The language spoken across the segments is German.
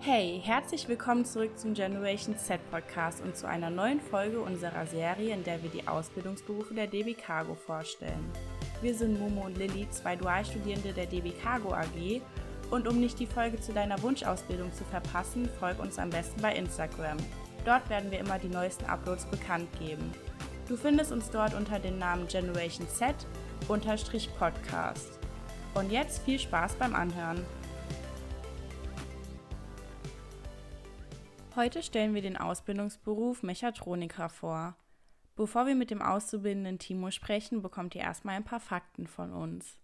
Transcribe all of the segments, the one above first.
Hey, herzlich willkommen zurück zum Generation Z Podcast und zu einer neuen Folge unserer Serie, in der wir die Ausbildungsberufe der DB Cargo vorstellen. Wir sind Momo und Lilly, zwei Dualstudierende der DB Cargo AG und um nicht die Folge zu deiner Wunschausbildung zu verpassen, folg uns am besten bei Instagram. Dort werden wir immer die neuesten Uploads bekannt geben. Du findest uns dort unter dem Namen Generation Z Podcast. Und jetzt viel Spaß beim Anhören. Heute stellen wir den Ausbildungsberuf Mechatroniker vor. Bevor wir mit dem auszubildenden Timo sprechen, bekommt ihr erstmal ein paar Fakten von uns.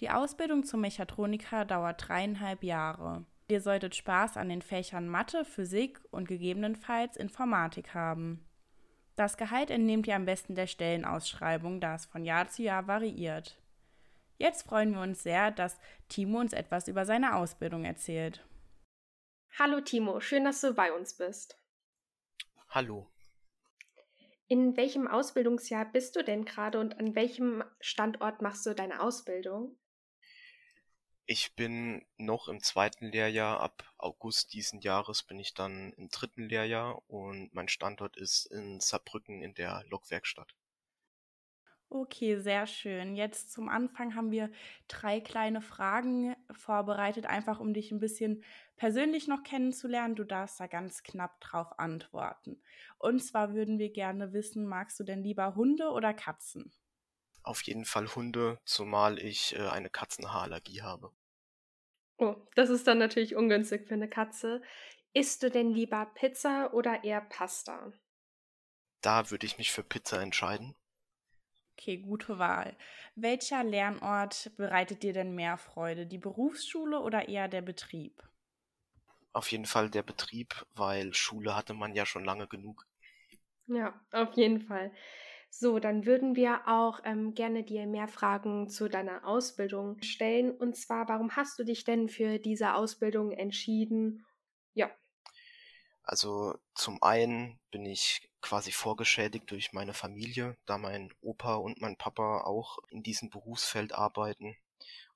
Die Ausbildung zum Mechatroniker dauert dreieinhalb Jahre. Ihr solltet Spaß an den Fächern Mathe, Physik und gegebenenfalls Informatik haben. Das Gehalt entnehmt ihr am besten der Stellenausschreibung, da es von Jahr zu Jahr variiert. Jetzt freuen wir uns sehr, dass Timo uns etwas über seine Ausbildung erzählt. Hallo Timo, schön, dass du bei uns bist. Hallo. In welchem Ausbildungsjahr bist du denn gerade und an welchem Standort machst du deine Ausbildung? Ich bin noch im zweiten Lehrjahr. Ab August diesen Jahres bin ich dann im dritten Lehrjahr und mein Standort ist in Saarbrücken in der Lokwerkstatt. Okay, sehr schön. Jetzt zum Anfang haben wir drei kleine Fragen vorbereitet, einfach um dich ein bisschen persönlich noch kennenzulernen. Du darfst da ganz knapp drauf antworten. Und zwar würden wir gerne wissen, magst du denn lieber Hunde oder Katzen? Auf jeden Fall Hunde, zumal ich äh, eine Katzenhaarallergie habe. Oh, das ist dann natürlich ungünstig für eine Katze. Isst du denn lieber Pizza oder eher Pasta? Da würde ich mich für Pizza entscheiden. Okay, gute Wahl. Welcher Lernort bereitet dir denn mehr Freude? Die Berufsschule oder eher der Betrieb? Auf jeden Fall der Betrieb, weil Schule hatte man ja schon lange genug. Ja, auf jeden Fall. So, dann würden wir auch ähm, gerne dir mehr Fragen zu deiner Ausbildung stellen. Und zwar, warum hast du dich denn für diese Ausbildung entschieden? Ja. Also zum einen bin ich quasi vorgeschädigt durch meine Familie, da mein Opa und mein Papa auch in diesem Berufsfeld arbeiten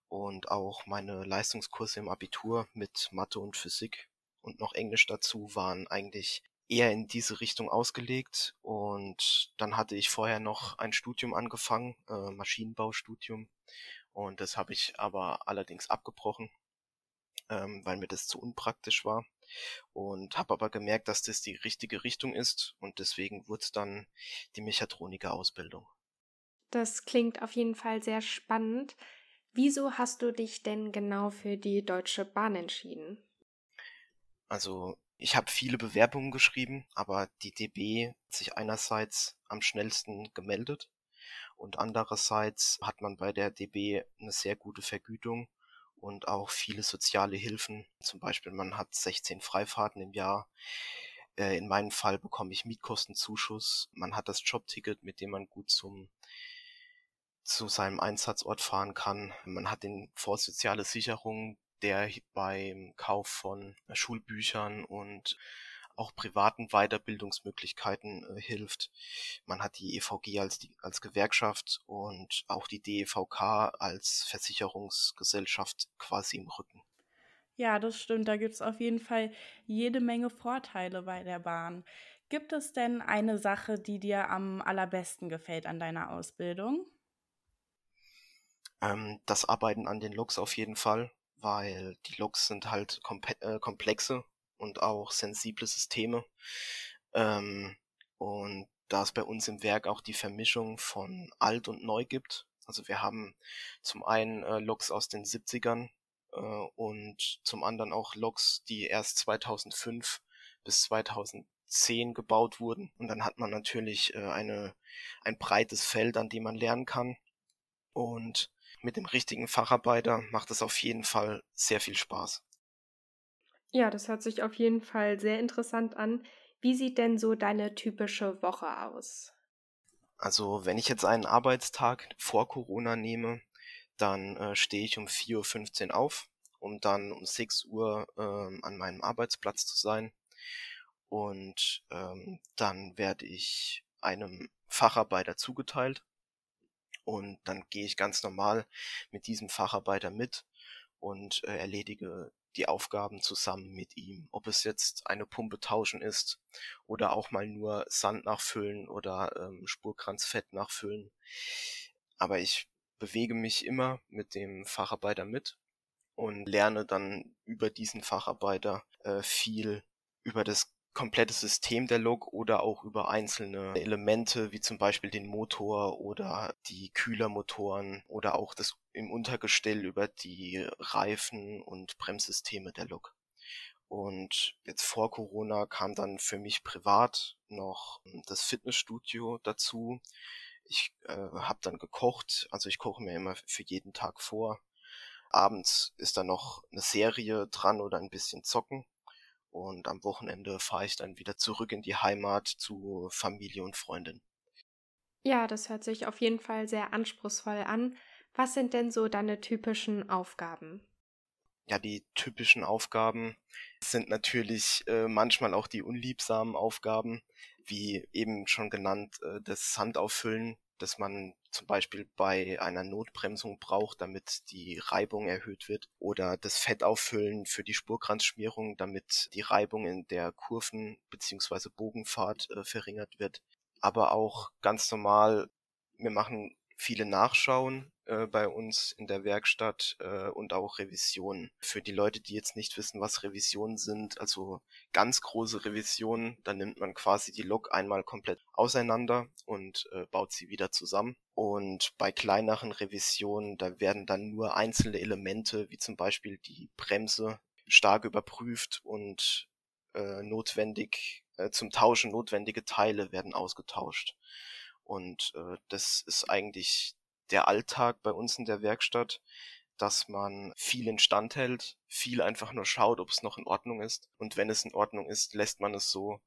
und auch meine Leistungskurse im Abitur mit Mathe und Physik. Und noch Englisch dazu waren eigentlich eher in diese Richtung ausgelegt. Und dann hatte ich vorher noch ein Studium angefangen, äh, Maschinenbaustudium. Und das habe ich aber allerdings abgebrochen, ähm, weil mir das zu unpraktisch war und habe aber gemerkt, dass das die richtige Richtung ist und deswegen wurde es dann die Mechatroniker-Ausbildung. Das klingt auf jeden Fall sehr spannend. Wieso hast du dich denn genau für die Deutsche Bahn entschieden? Also ich habe viele Bewerbungen geschrieben, aber die DB hat sich einerseits am schnellsten gemeldet und andererseits hat man bei der DB eine sehr gute Vergütung und auch viele soziale Hilfen. Zum Beispiel, man hat 16 Freifahrten im Jahr. Äh, in meinem Fall bekomme ich Mietkostenzuschuss. Man hat das Jobticket, mit dem man gut zum zu seinem Einsatzort fahren kann. Man hat den Fonds Soziale Sicherung, der beim Kauf von Schulbüchern und auch privaten Weiterbildungsmöglichkeiten äh, hilft. Man hat die EVG als, die, als Gewerkschaft und auch die DEVK als Versicherungsgesellschaft quasi im Rücken. Ja, das stimmt. Da gibt es auf jeden Fall jede Menge Vorteile bei der Bahn. Gibt es denn eine Sache, die dir am allerbesten gefällt an deiner Ausbildung? Ähm, das Arbeiten an den Loks auf jeden Fall, weil die Loks sind halt äh, komplexe und auch sensible Systeme. Ähm, und da es bei uns im Werk auch die Vermischung von alt und neu gibt. Also wir haben zum einen äh, Loks aus den 70ern äh, und zum anderen auch Loks, die erst 2005 bis 2010 gebaut wurden. Und dann hat man natürlich äh, eine, ein breites Feld, an dem man lernen kann. Und mit dem richtigen Facharbeiter macht es auf jeden Fall sehr viel Spaß. Ja, das hört sich auf jeden Fall sehr interessant an. Wie sieht denn so deine typische Woche aus? Also, wenn ich jetzt einen Arbeitstag vor Corona nehme, dann äh, stehe ich um 4.15 Uhr auf, um dann um 6 Uhr ähm, an meinem Arbeitsplatz zu sein. Und ähm, dann werde ich einem Facharbeiter zugeteilt. Und dann gehe ich ganz normal mit diesem Facharbeiter mit und äh, erledige die Aufgaben zusammen mit ihm. Ob es jetzt eine Pumpe tauschen ist oder auch mal nur Sand nachfüllen oder ähm, Spurkranzfett nachfüllen. Aber ich bewege mich immer mit dem Facharbeiter mit und lerne dann über diesen Facharbeiter äh, viel über das komplette System der Lok oder auch über einzelne Elemente, wie zum Beispiel den Motor oder die Kühlermotoren oder auch das im Untergestell über die Reifen und Bremssysteme der Lok. Und jetzt vor Corona kam dann für mich privat noch das Fitnessstudio dazu. Ich äh, habe dann gekocht, also ich koche mir immer für jeden Tag vor. Abends ist dann noch eine Serie dran oder ein bisschen zocken. Und am Wochenende fahre ich dann wieder zurück in die Heimat zu Familie und Freundin. Ja, das hört sich auf jeden Fall sehr anspruchsvoll an. Was sind denn so deine typischen Aufgaben? Ja, die typischen Aufgaben sind natürlich äh, manchmal auch die unliebsamen Aufgaben, wie eben schon genannt, äh, das Sandauffüllen das man zum Beispiel bei einer Notbremsung braucht, damit die Reibung erhöht wird oder das Fett auffüllen für die Spurkranzschmierung, damit die Reibung in der Kurven- bzw. Bogenfahrt äh, verringert wird. Aber auch ganz normal, wir machen viele Nachschauen äh, bei uns in der Werkstatt äh, und auch Revisionen. Für die Leute, die jetzt nicht wissen, was Revisionen sind, also ganz große Revisionen, dann nimmt man quasi die Lok einmal komplett auseinander und äh, baut sie wieder zusammen. Und bei kleineren Revisionen, da werden dann nur einzelne Elemente, wie zum Beispiel die Bremse, stark überprüft und äh, notwendig äh, zum Tauschen notwendige Teile werden ausgetauscht. Und äh, das ist eigentlich der Alltag bei uns in der Werkstatt, dass man viel instand hält, viel einfach nur schaut, ob es noch in Ordnung ist. Und wenn es in Ordnung ist, lässt man es so.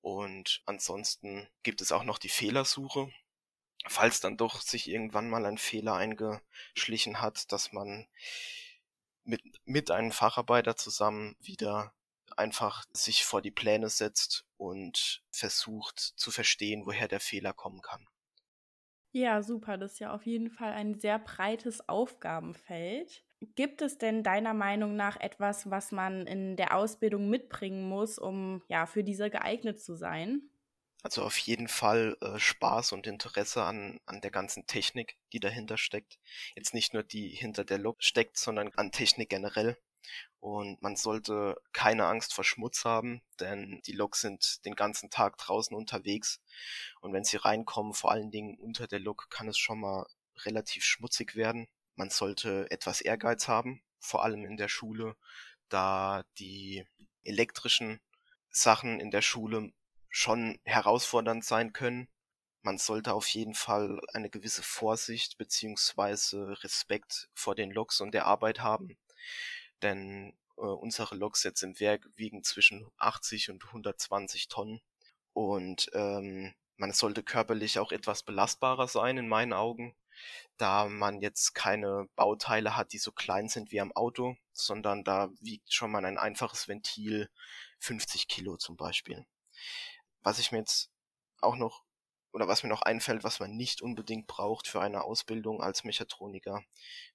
Und ansonsten gibt es auch noch die Fehlersuche. Falls dann doch sich irgendwann mal ein Fehler eingeschlichen hat, dass man mit, mit einem Facharbeiter zusammen wieder einfach sich vor die Pläne setzt und versucht zu verstehen, woher der Fehler kommen kann. Ja, super. Das ist ja auf jeden Fall ein sehr breites Aufgabenfeld. Gibt es denn deiner Meinung nach etwas, was man in der Ausbildung mitbringen muss, um ja für diese geeignet zu sein? Also auf jeden Fall äh, Spaß und Interesse an, an der ganzen Technik, die dahinter steckt. Jetzt nicht nur die hinter der Lok steckt, sondern an Technik generell. Und man sollte keine Angst vor Schmutz haben, denn die Loks sind den ganzen Tag draußen unterwegs. Und wenn sie reinkommen, vor allen Dingen unter der Lok, kann es schon mal relativ schmutzig werden. Man sollte etwas Ehrgeiz haben, vor allem in der Schule, da die elektrischen Sachen in der Schule schon herausfordernd sein können. Man sollte auf jeden Fall eine gewisse Vorsicht beziehungsweise Respekt vor den Loks und der Arbeit haben denn äh, unsere Loks jetzt im Werk wiegen zwischen 80 und 120 Tonnen und ähm, man sollte körperlich auch etwas belastbarer sein in meinen Augen, da man jetzt keine Bauteile hat, die so klein sind wie am Auto, sondern da wiegt schon mal ein einfaches Ventil 50 Kilo zum Beispiel. Was ich mir jetzt auch noch oder was mir noch einfällt, was man nicht unbedingt braucht für eine Ausbildung als Mechatroniker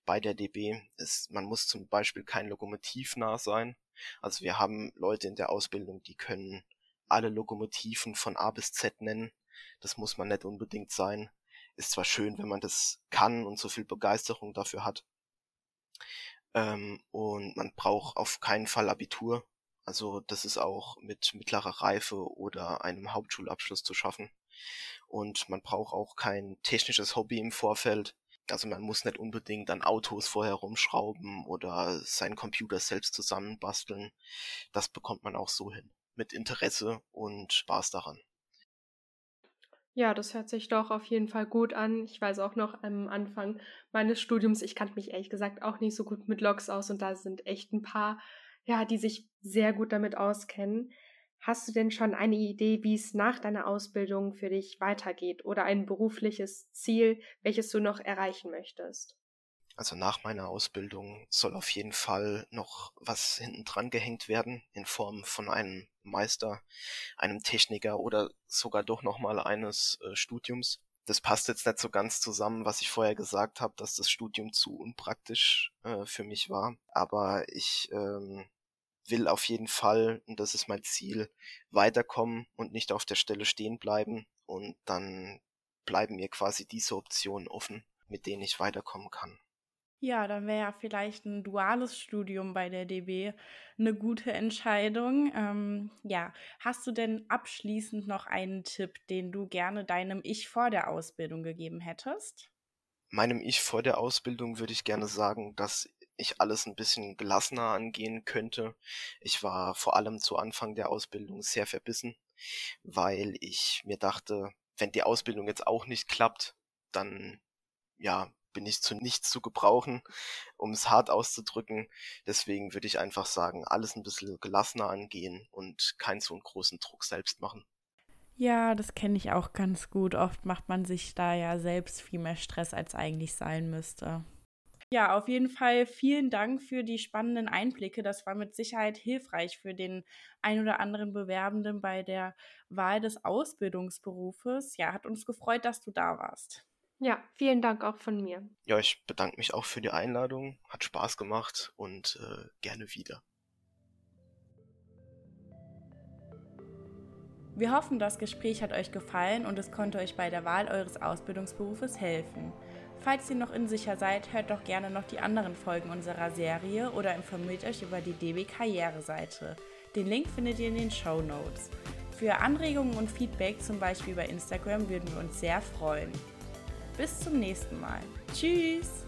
bei der DB, ist, man muss zum Beispiel kein Lokomotivnah sein. Also wir haben Leute in der Ausbildung, die können alle Lokomotiven von A bis Z nennen. Das muss man nicht unbedingt sein. Ist zwar schön, wenn man das kann und so viel Begeisterung dafür hat. Ähm, und man braucht auf keinen Fall Abitur. Also das ist auch mit mittlerer Reife oder einem Hauptschulabschluss zu schaffen und man braucht auch kein technisches Hobby im Vorfeld. Also man muss nicht unbedingt an Autos vorher rumschrauben oder seinen Computer selbst zusammenbasteln. Das bekommt man auch so hin. Mit Interesse und Spaß daran. Ja, das hört sich doch auf jeden Fall gut an. Ich weiß auch noch am Anfang meines Studiums, ich kannte mich ehrlich gesagt auch nicht so gut mit Logs aus und da sind echt ein paar, ja, die sich sehr gut damit auskennen. Hast du denn schon eine Idee, wie es nach deiner Ausbildung für dich weitergeht oder ein berufliches Ziel, welches du noch erreichen möchtest? Also nach meiner Ausbildung soll auf jeden Fall noch was hinten dran gehängt werden in Form von einem Meister, einem Techniker oder sogar doch nochmal eines äh, Studiums. das passt jetzt nicht so ganz zusammen, was ich vorher gesagt habe, dass das Studium zu unpraktisch äh, für mich war. Aber ich ähm, will auf jeden Fall, und das ist mein Ziel, weiterkommen und nicht auf der Stelle stehen bleiben. Und dann bleiben mir quasi diese Optionen offen, mit denen ich weiterkommen kann. Ja, dann wäre ja vielleicht ein duales Studium bei der DB eine gute Entscheidung. Ähm, ja, hast du denn abschließend noch einen Tipp, den du gerne deinem Ich vor der Ausbildung gegeben hättest? Meinem Ich vor der Ausbildung würde ich gerne sagen, dass ich alles ein bisschen gelassener angehen könnte. Ich war vor allem zu Anfang der Ausbildung sehr verbissen, weil ich mir dachte, wenn die Ausbildung jetzt auch nicht klappt, dann ja, bin ich zu nichts zu gebrauchen, um es hart auszudrücken. Deswegen würde ich einfach sagen, alles ein bisschen gelassener angehen und keinen so einen großen Druck selbst machen. Ja, das kenne ich auch ganz gut. Oft macht man sich da ja selbst viel mehr Stress, als eigentlich sein müsste. Ja, auf jeden Fall vielen Dank für die spannenden Einblicke. Das war mit Sicherheit hilfreich für den ein oder anderen Bewerbenden bei der Wahl des Ausbildungsberufes. Ja, hat uns gefreut, dass du da warst. Ja, vielen Dank auch von mir. Ja, ich bedanke mich auch für die Einladung. Hat Spaß gemacht und äh, gerne wieder. Wir hoffen, das Gespräch hat euch gefallen und es konnte euch bei der Wahl eures Ausbildungsberufes helfen. Falls ihr noch unsicher seid, hört doch gerne noch die anderen Folgen unserer Serie oder informiert euch über die DB Karriereseite. Den Link findet ihr in den Show Notes. Für Anregungen und Feedback, zum Beispiel bei Instagram, würden wir uns sehr freuen. Bis zum nächsten Mal. Tschüss!